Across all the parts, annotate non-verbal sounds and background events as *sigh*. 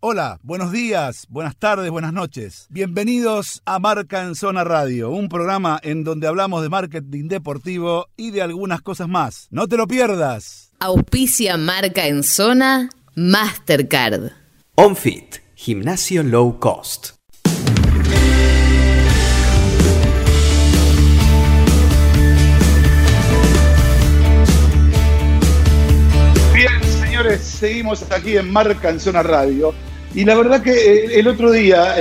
Hola, buenos días, buenas tardes, buenas noches. Bienvenidos a Marca en Zona Radio, un programa en donde hablamos de marketing deportivo y de algunas cosas más. No te lo pierdas. Auspicia Marca en Zona Mastercard. OnFit, gimnasio low cost. Bien, señores, seguimos aquí en Marca en Zona Radio. Y la verdad que eh, el otro día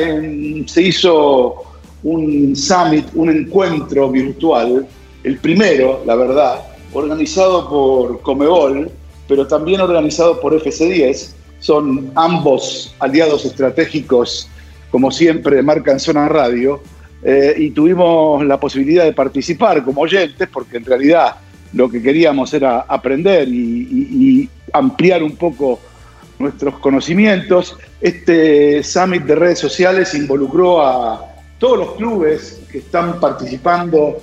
se hizo un summit, un encuentro virtual, el primero, la verdad, organizado por Comebol, pero también organizado por FC10. Son ambos aliados estratégicos, como siempre, de Marca en Zona Radio. Eh, y tuvimos la posibilidad de participar como oyentes, porque en realidad lo que queríamos era aprender y ampliar un poco nuestros conocimientos. Este summit de redes sociales involucró a todos los clubes que están participando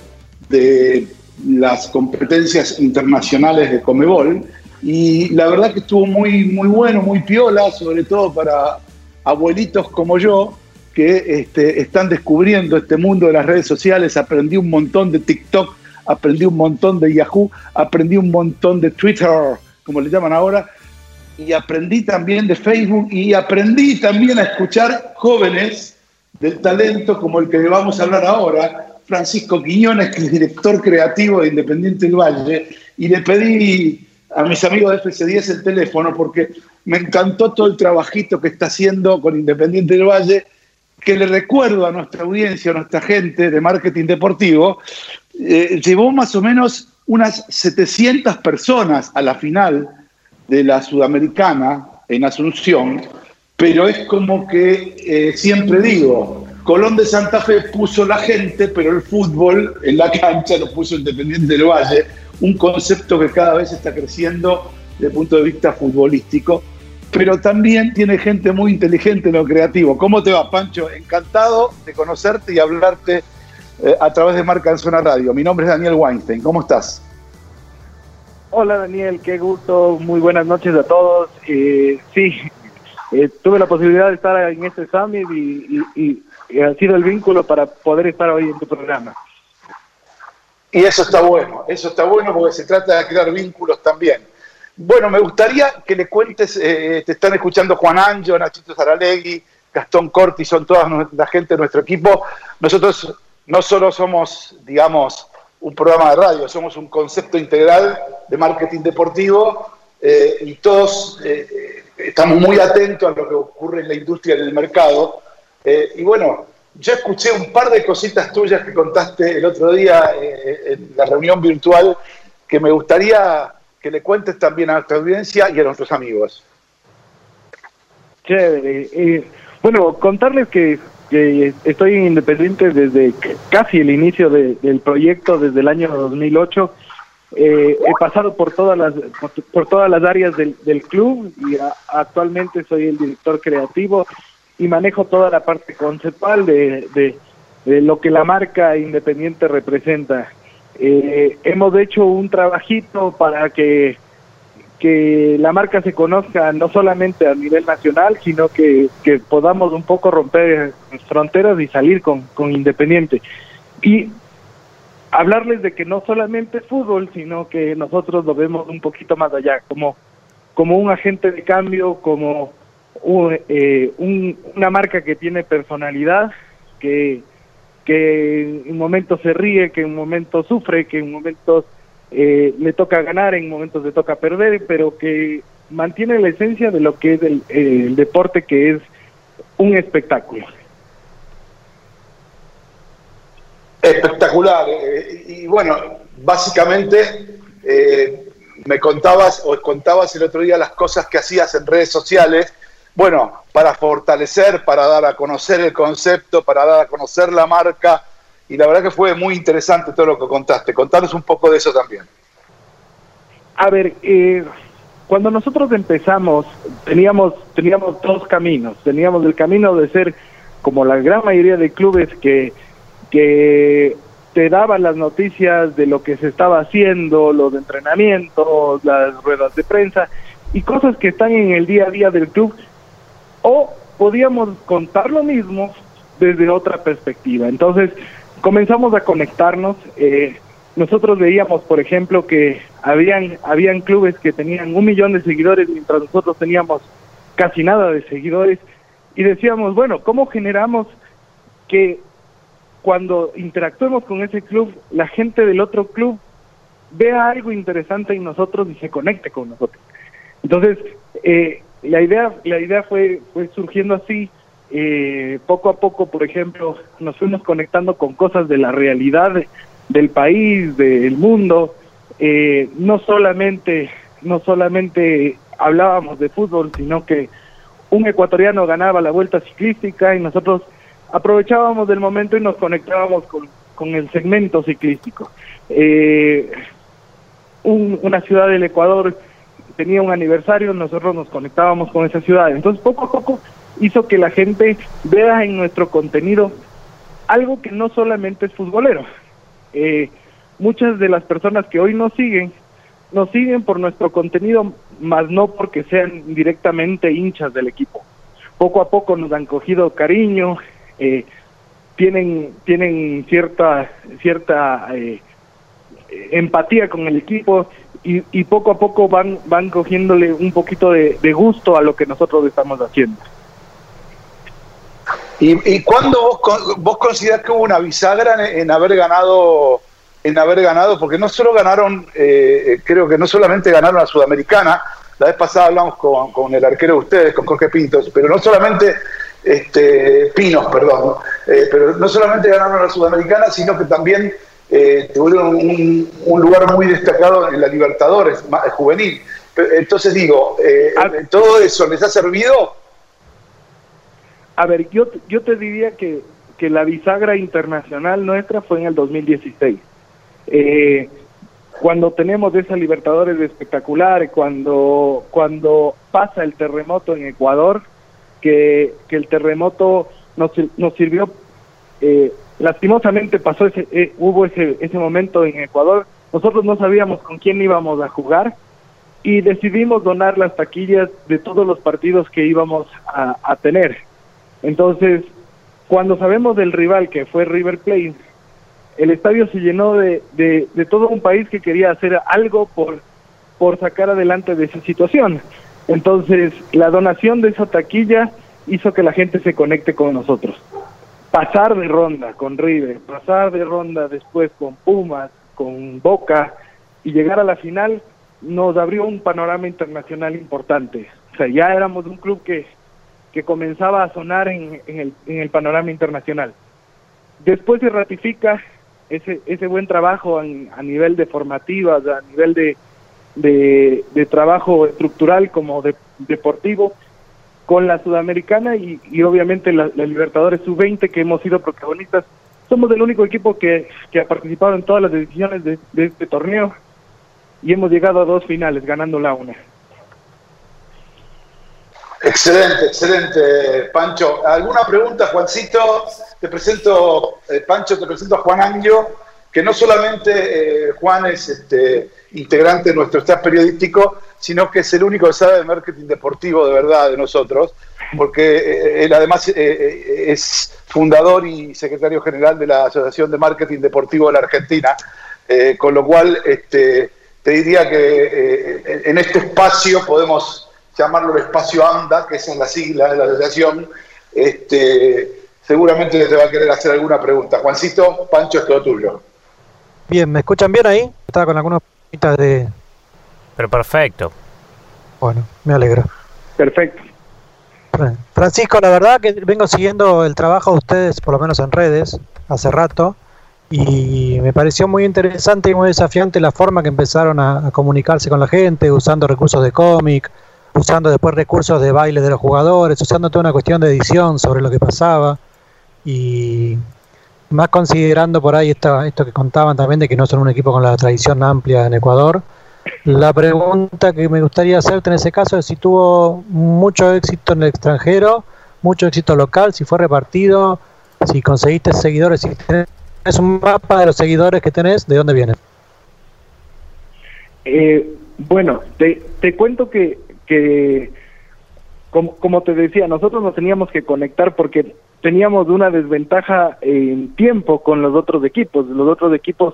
de las competencias internacionales de Comebol y la verdad que estuvo muy, muy bueno, muy piola, sobre todo para abuelitos como yo que este, están descubriendo este mundo de las redes sociales. Aprendí un montón de TikTok, aprendí un montón de Yahoo, aprendí un montón de Twitter, como le llaman ahora, y aprendí también de Facebook y aprendí también a escuchar jóvenes del talento como el que vamos a hablar ahora, Francisco Quiñones, que es director creativo de Independiente del Valle, y le pedí a mis amigos de FC10 el teléfono porque me encantó todo el trabajito que está haciendo con Independiente del Valle, que le recuerdo a nuestra audiencia, a nuestra gente de marketing deportivo, eh, llevó más o menos unas 700 personas a la final de la Sudamericana en Asunción, pero es como que eh, siempre digo, Colón de Santa Fe puso la gente, pero el fútbol en la cancha lo puso Independiente del Valle, un concepto que cada vez está creciendo desde el punto de vista futbolístico, pero también tiene gente muy inteligente en lo creativo. ¿Cómo te va, Pancho? Encantado de conocerte y hablarte eh, a través de Marca en Zona Radio. Mi nombre es Daniel Weinstein. ¿Cómo estás? Hola Daniel, qué gusto, muy buenas noches a todos. Eh, sí, eh, tuve la posibilidad de estar en este summit y, ha sido el vínculo para poder estar hoy en tu programa. Y eso está bueno, eso está bueno porque se trata de crear vínculos también. Bueno, me gustaría que le cuentes, eh, te están escuchando Juan Anjo, Nachito Zaralegui, Gastón Corti, son toda la gente de nuestro equipo. Nosotros no solo somos, digamos, un programa de radio, somos un concepto integral de marketing deportivo eh, y todos eh, eh, estamos muy atentos a lo que ocurre en la industria, en el mercado. y bueno, yo escuché un par de cositas tuyas que contaste el otro día en la reunión virtual que me gustaría que le cuentes también a nuestra audiencia y a nuestros amigos. Chévere. bueno, contarles que que estoy independiente desde casi el inicio del proyecto, desde el año 2008. Eh, he pasado por todas las por, todas las áreas del, club y actualmente soy el director creativo y manejo toda la parte conceptual de, de, lo que la marca independiente representa. Eh, hemos hecho un trabajito para que que la marca se conozca no solamente a nivel nacional, sino que, podamos un poco romper fronteras y salir con, con Independiente. Y hablarles de que no solamente es fútbol, sino que nosotros lo vemos un poquito más allá, como, como un agente de cambio, como eh, una marca que tiene personalidad, que, que en momentos se ríe, que en momentos sufre, que en momentos eh, le toca ganar, en momentos le toca perder, pero que mantiene la esencia de lo que es el, deporte, que es un espectáculo. Espectacular. Eh, y bueno, básicamente eh, me contabas o contabas el otro día las cosas que hacías en redes sociales. Bueno, para fortalecer, para dar a conocer el concepto, para dar a conocer la marca, y la verdad que fue muy interesante todo lo que contaste. Contanos un poco de eso también. A ver, eh, cuando nosotros empezamos teníamos teníamos dos caminos. Teníamos el camino de ser como la gran mayoría de clubes que que te daban las noticias de lo que se estaba haciendo, los entrenamientos, las ruedas de prensa y cosas que están en el día a día del club o podíamos contar lo mismo desde otra perspectiva. Entonces comenzamos a conectarnos. Eh, nosotros veíamos, por ejemplo, que habían, habían clubes que tenían un millón de seguidores mientras nosotros teníamos casi nada de seguidores y decíamos, bueno, ¿cómo generamos que cuando interactuemos con ese club, la gente del otro club vea algo interesante en nosotros y se conecte con nosotros? Entonces, eh, la idea, la idea fue, fue surgiendo así. Eh, poco a poco, por ejemplo, nos fuimos conectando con cosas de la realidad del país, del mundo. Eh, no solamente, no solamente hablábamos de fútbol, sino que un ecuatoriano ganaba la vuelta ciclística y nosotros aprovechábamos del momento y nos conectábamos con, el segmento ciclístico. Eh, una ciudad del Ecuador tenía un aniversario, nosotros nos conectábamos con esa ciudad. Entonces, poco a poco hizo que la gente vea en nuestro contenido algo que no solamente es futbolero. Eh, muchas de las personas que hoy nos siguen, nos siguen por nuestro contenido, más no porque sean directamente hinchas del equipo. Poco a poco nos han cogido cariño, eh, tienen, tienen cierta, cierta eh, empatía con el equipo y, poco a poco van, van cogiéndole un poquito de gusto a lo que nosotros estamos haciendo. ¿Y, y cuándo vos, vos considerás que hubo una bisagra en, en, haber ganado, en haber ganado? Porque no solo ganaron, eh, creo que no solamente ganaron a Sudamericana, la vez pasada hablamos con, con, el arquero de ustedes, con Jorge Pintos, pero no solamente este, Pinos, perdón, eh, pero no solamente ganaron a la Sudamericana, sino que también eh, tuvieron un, un, lugar muy destacado en la Libertadores juvenil. Entonces digo, eh, ¿todo eso les ha servido? A ver, yo, yo te diría que, que la bisagra internacional nuestra fue en el 2016. Eh, cuando tenemos esa Libertadores espectacular, cuando, cuando pasa el terremoto en Ecuador, que, que el terremoto nos, nos sirvió, eh, lastimosamente pasó ese, eh, hubo ese, ese momento en Ecuador, nosotros no sabíamos con quién íbamos a jugar y decidimos donar las taquillas de todos los partidos que íbamos a, a tener. Entonces, cuando sabemos del rival que fue River Plate, el estadio se llenó de, de, todo un país que quería hacer algo por, por sacar adelante de esa situación. Entonces, la donación de esa taquilla hizo que la gente se conecte con nosotros. Pasar de ronda con River, pasar de ronda después con Pumas, con Boca y llegar a la final nos abrió un panorama internacional importante. O sea, ya éramos un club que, que comenzaba a sonar en, el, en el panorama internacional. Después se ratifica ese, ese buen trabajo a nivel de formativas, a nivel de, de, trabajo estructural como de, deportivo con la Sudamericana y, obviamente la, Libertadores Sub-20 que hemos sido protagonistas. Somos el único equipo que, ha participado en todas las decisiones de, de este torneo y hemos llegado a dos finales, ganando la una. Excelente, excelente, Pancho. ¿Alguna pregunta, Juancito? Te presento, eh, Pancho, te presento a Juan Angio, que no solamente eh, Juan es este, integrante de nuestro staff periodístico, sino que es el único que sabe de marketing deportivo de verdad de nosotros, porque eh, él además es fundador y secretario general de la Asociación de Marketing Deportivo de la Argentina, con lo cual este, te diría que en este espacio podemos llamarlo el espacio AMDA, que es la sigla de la asociación, este, seguramente te va a querer hacer alguna pregunta. Juancito, Pancho, es todo tuyo. Bien, ¿me escuchan bien ahí? Estaba con algunas preguntas de... Pero perfecto. Bueno, me alegro. Perfecto. Francisco, la verdad que vengo siguiendo el trabajo de ustedes, por lo menos en redes, hace rato, y me pareció muy interesante y muy desafiante la forma que empezaron a, a comunicarse con la gente, usando recursos de cómic, usando después recursos de baile de los jugadores, usando toda una cuestión de edición sobre lo que pasaba y más considerando por ahí esto, esto que contaban también de que no son un equipo con la tradición amplia en Ecuador. La pregunta que me gustaría hacerte en ese caso es si tuvo mucho éxito en el extranjero, mucho éxito local, si fue repartido, si conseguiste seguidores, si tenés un mapa de los seguidores que tenés, ¿de dónde vienen? Eh, bueno, te, te cuento que que como, te decía, nosotros nos teníamos que conectar porque teníamos una desventaja en tiempo con los otros equipos. Los otros equipos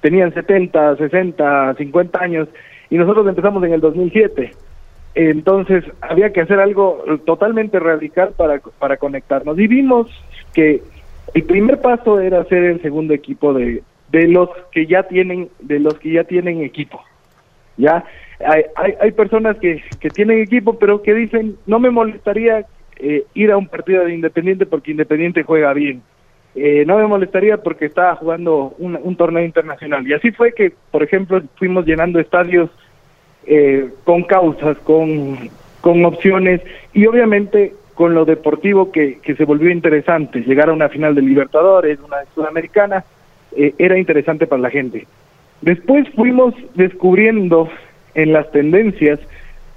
tenían 70, 60, 50 años y nosotros empezamos en el 2007. Entonces había que hacer algo totalmente radical para, para conectarnos. Y vimos que el primer paso era ser el segundo equipo de, de los que ya tienen de los que ya tienen equipo. Ya hay, hay, hay personas que, que tienen equipo pero que dicen no me molestaría eh, ir a un partido de Independiente porque Independiente juega bien. Eh, no me molestaría porque estaba jugando un, torneo internacional. Y así fue que, por ejemplo, fuimos llenando estadios eh, con causas, con, con opciones y obviamente con lo deportivo que, que se volvió interesante. Llegar a una final de Libertadores, una sudamericana, eh, era interesante para la gente. Después fuimos descubriendo en las tendencias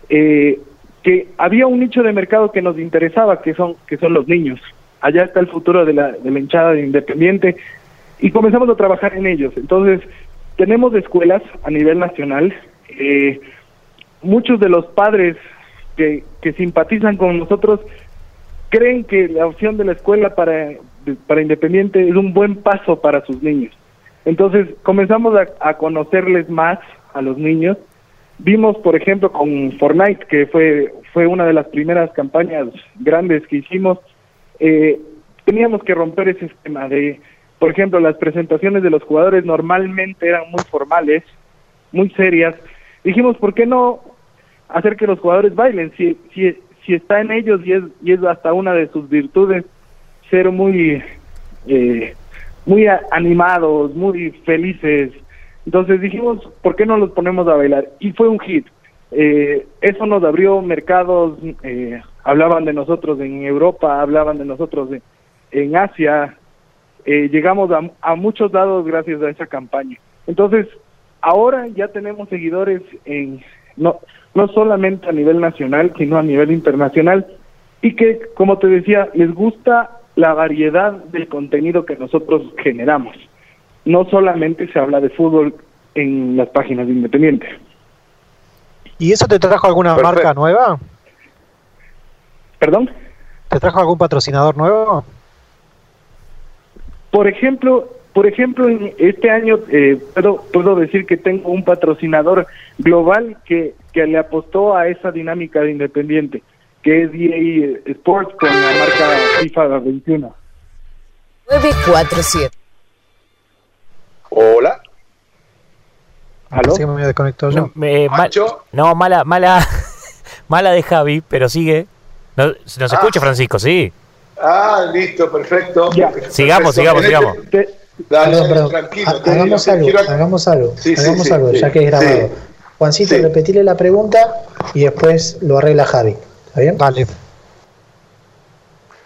eh, que había un nicho de mercado que nos interesaba, que son, que son los niños. Allá está el futuro de la, de la hinchada de Independiente y comenzamos a trabajar en ellos. Entonces, tenemos escuelas a nivel nacional. Eh, muchos de los padres que, que simpatizan con nosotros creen que la opción de la escuela para, para Independiente es un buen paso para sus niños. Entonces comenzamos a, a conocerles más a los niños Vimos, por ejemplo, con Fortnite, que fue, fue una de las primeras campañas grandes que hicimos, eh, teníamos que romper ese esquema de, por ejemplo, las presentaciones de los jugadores normalmente eran muy formales, muy serias. Dijimos, ¿por qué no hacer que los jugadores bailen? Si, si, si está en ellos y es, y es hasta una de sus virtudes ser muy, eh, muy animados, muy felices, entonces dijimos, ¿por qué no los ponemos a bailar? Y fue un hit. Eh, eso nos abrió mercados, eh, hablaban de nosotros en Europa, hablaban de nosotros en, en Asia, eh, llegamos a, a, muchos lados gracias a esa campaña. Entonces, ahora ya tenemos seguidores en no, no solamente a nivel nacional, sino a nivel internacional, y que, como te decía, les gusta la variedad del contenido que nosotros generamos no solamente se habla de fútbol en las páginas de Independiente. ¿Y eso te trajo alguna Perfecto. marca nueva? ¿Perdón? ¿Te trajo algún patrocinador nuevo? Por ejemplo, por ejemplo, en este año eh, puedo, puedo decir que tengo un patrocinador global que, que le apostó a esa dinámica de Independiente, que es EA Sports con la marca FIFA 21. 947 Hola. ¿Aló? Sí, me había desconectado yo. No, me, mal, no, mala, mala, *laughs* mala de Javi, pero sigue. No, nos ah. escucha Francisco, sí. Ah, listo, perfecto. Ya. Sigamos, sigamos, sigamos. Dale, perdón, perdón. tranquilo. Hagamos algo, quiero... hagamos algo, sí, hagamos sí, algo, sí, ya que es grabado. Juancito, repetile la pregunta y después lo arregla Javi. ¿Está bien? Vale.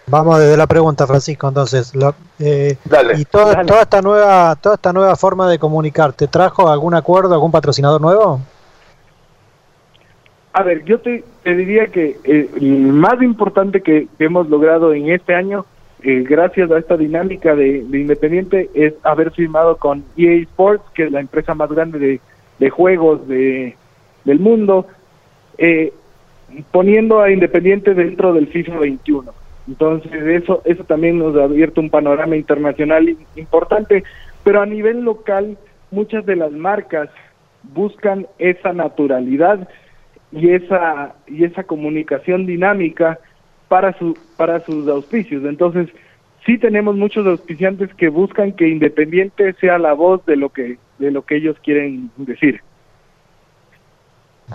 Vamos desde la pregunta, Francisco. Entonces, lo, eh, dale, y toda, dale. toda esta nueva, toda esta nueva forma de comunicar, ¿te trajo algún acuerdo, algún patrocinador nuevo? A ver, yo te, te diría que eh, el más importante que, que, hemos logrado en este año, eh, gracias a esta dinámica de, de, Independiente, es haber firmado con EA Sports, que es la empresa más grande de, de juegos de, del mundo, eh, poniendo a Independiente dentro del FIFA 21 entonces eso eso también nos ha abierto un panorama internacional importante, pero a nivel local muchas de las marcas buscan esa naturalidad y esa y esa comunicación dinámica para su para sus auspicios. Entonces, sí tenemos muchos auspiciantes que buscan que Independiente sea la voz de lo que de lo que ellos quieren decir.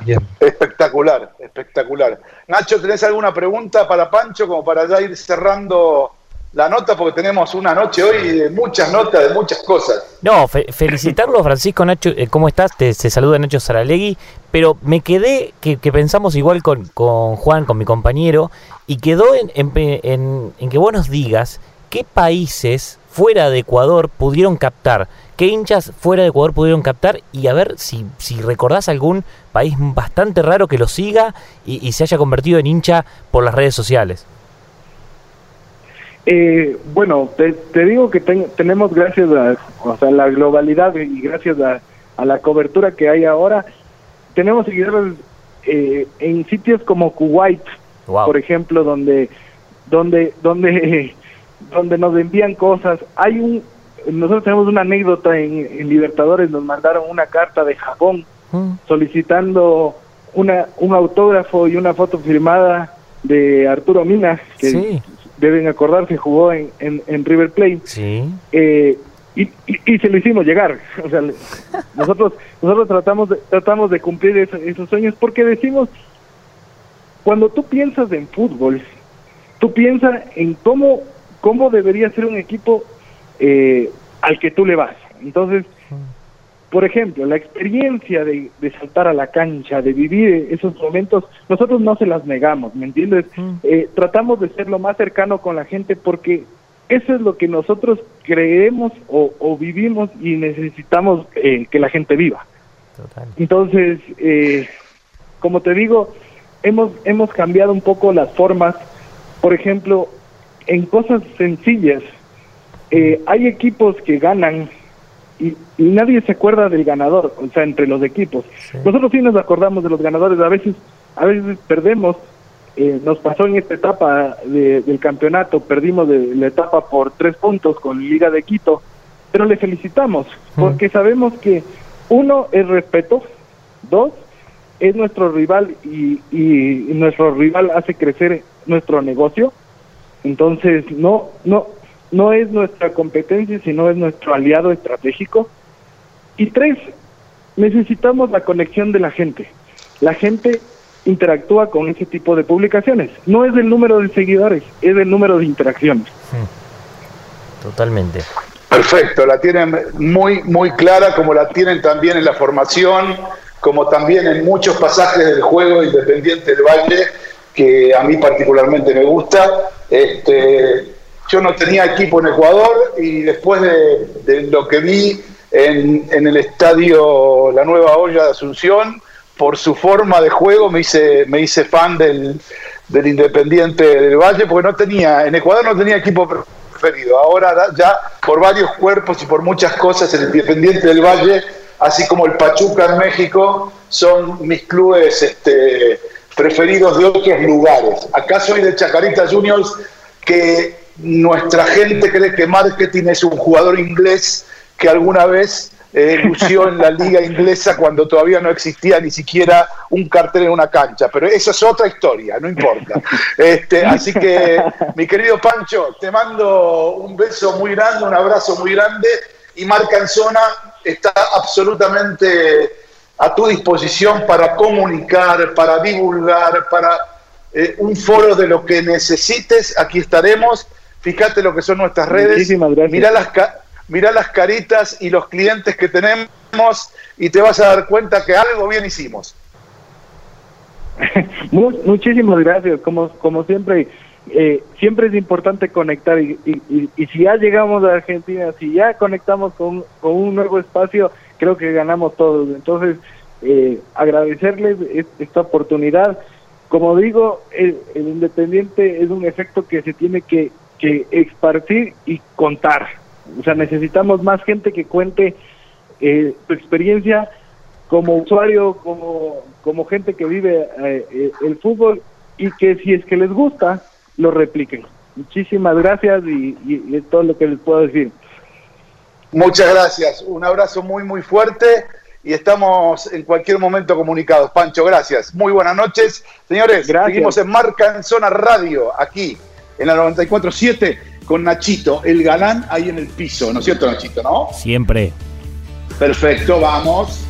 Bien. Espectacular, espectacular. Nacho, ¿tenés alguna pregunta para Pancho como para ya ir cerrando la nota? Porque tenemos una noche hoy de muchas notas, de muchas cosas. No, fe felicitarlo, Francisco Nacho. Eh, ¿Cómo estás? Te, te, saluda Nacho Saralegui. Pero me quedé, que, que pensamos igual con, con, Juan, con mi compañero, y quedó en, en, en, en que vos nos digas qué países fuera de Ecuador pudieron captar ¿Qué hinchas fuera de Ecuador pudieron captar? Y a ver si, si recordás algún país bastante raro que lo siga y, y se haya convertido en hincha por las redes sociales. Eh, bueno, te, te, digo que ten, tenemos gracias a o sea, la globalidad y gracias a, a, la cobertura que hay ahora, tenemos seguidores eh, en sitios como Kuwait, Wow. por ejemplo, donde, donde, donde, *laughs* donde nos envían cosas. Hay un, nosotros tenemos una anécdota en, en Libertadores, nos mandaron una carta de Japón Mm. solicitando una, un autógrafo y una foto firmada de Arturo Minas, que Sí. deben acordarse, jugó en, en, en River Plate. Sí. Eh, y, y, y se lo hicimos llegar. *laughs* O sea, nosotros nosotros tratamos de, tratamos de cumplir eso- esos sueños porque decimos, cuando tú piensas en fútbol, tú piensas en cómo, cómo debería ser un equipo eh, al que tú le vas. Entonces, por ejemplo, la experiencia de, de saltar a la cancha, de vivir esos momentos, nosotros no se las negamos, ¿me entiendes? Eh, tratamos de ser lo más cercano con la gente porque eso es lo que nosotros creemos o, o vivimos y necesitamos eh, que la gente viva. Total. Entonces, eh, como te digo, hemos, hemos cambiado un poco las formas. Por ejemplo, en cosas sencillas, eh, hay equipos que ganan y, y nadie se acuerda del ganador, o sea, entre los equipos. Sí. Nosotros sí nos acordamos de los ganadores, a veces, a veces perdemos. Eh, nos pasó en esta etapa de- del campeonato, perdimos de la etapa por tres puntos con Liga de Quito, pero le felicitamos porque sabemos que uno es respeto, dos es nuestro rival y, y nuestro rival hace crecer nuestro negocio, entonces no no no es nuestra competencia sino es nuestro aliado estratégico y tres necesitamos la conexión de la gente, la gente interactúa con ese tipo de publicaciones, no es el número de seguidores, es el número de interacciones. Totalmente. Perfecto, la tienen muy, muy clara, como la tienen también en la formación, como también en muchos pasajes del juego Independiente del Valle, que a mí particularmente me gusta. Este, yo no tenía equipo en Ecuador y después de, lo que vi en, el estadio La Nueva Olla de Asunción, por su forma de juego me hice, me hice fan del, del Independiente del Valle, porque no tenía, en Ecuador no tenía equipo preferido. Ahora ya por varios cuerpos y por muchas cosas el Independiente del Valle, así como el Pachuca en México, son mis clubes este, preferidos de otros lugares. Acá soy de Chacarita Juniors, que nuestra gente cree que marketing es un jugador inglés que alguna vez eh, lució en la liga inglesa cuando todavía no existía ni siquiera un cartel en una cancha, pero eso es otra historia, no importa. Este, así que, mi querido Pancho, te mando un beso muy grande, un abrazo muy grande y Marca en Zona está absolutamente a tu disposición para comunicar, para divulgar, para eh, un foro de lo que necesites, aquí estaremos. Fíjate lo que son nuestras redes. Muchísimas gracias. Mirá las, mirá las caritas y los clientes que tenemos y te vas a dar cuenta que algo bien hicimos. *laughs* Mu- muchísimas gracias, como, como siempre, eh, siempre es importante conectar y, y- y- y si ya llegamos a Argentina, si ya conectamos con, con un nuevo espacio, creo que ganamos todos. Entonces, eh, agradecerles es- esta oportunidad. Como digo, el, el Independiente es un efecto que se tiene que, que esparcir y contar. O sea, necesitamos más gente que cuente eh, su experiencia como usuario, como, como gente que vive eh, eh, el fútbol y que si es que les gusta, lo repliquen. Muchísimas gracias y, y- y es todo lo que les puedo decir. Muchas gracias, un abrazo muy, muy fuerte y estamos en cualquier momento comunicados. Pancho, gracias. Muy buenas noches. Señores, Gracias. seguimos en Marca en Zona Radio, aquí en la 94.7 con Nachito, el galán ahí en el piso, ¿no es cierto, Nachito? ¿No? Siempre. Perfecto, vamos.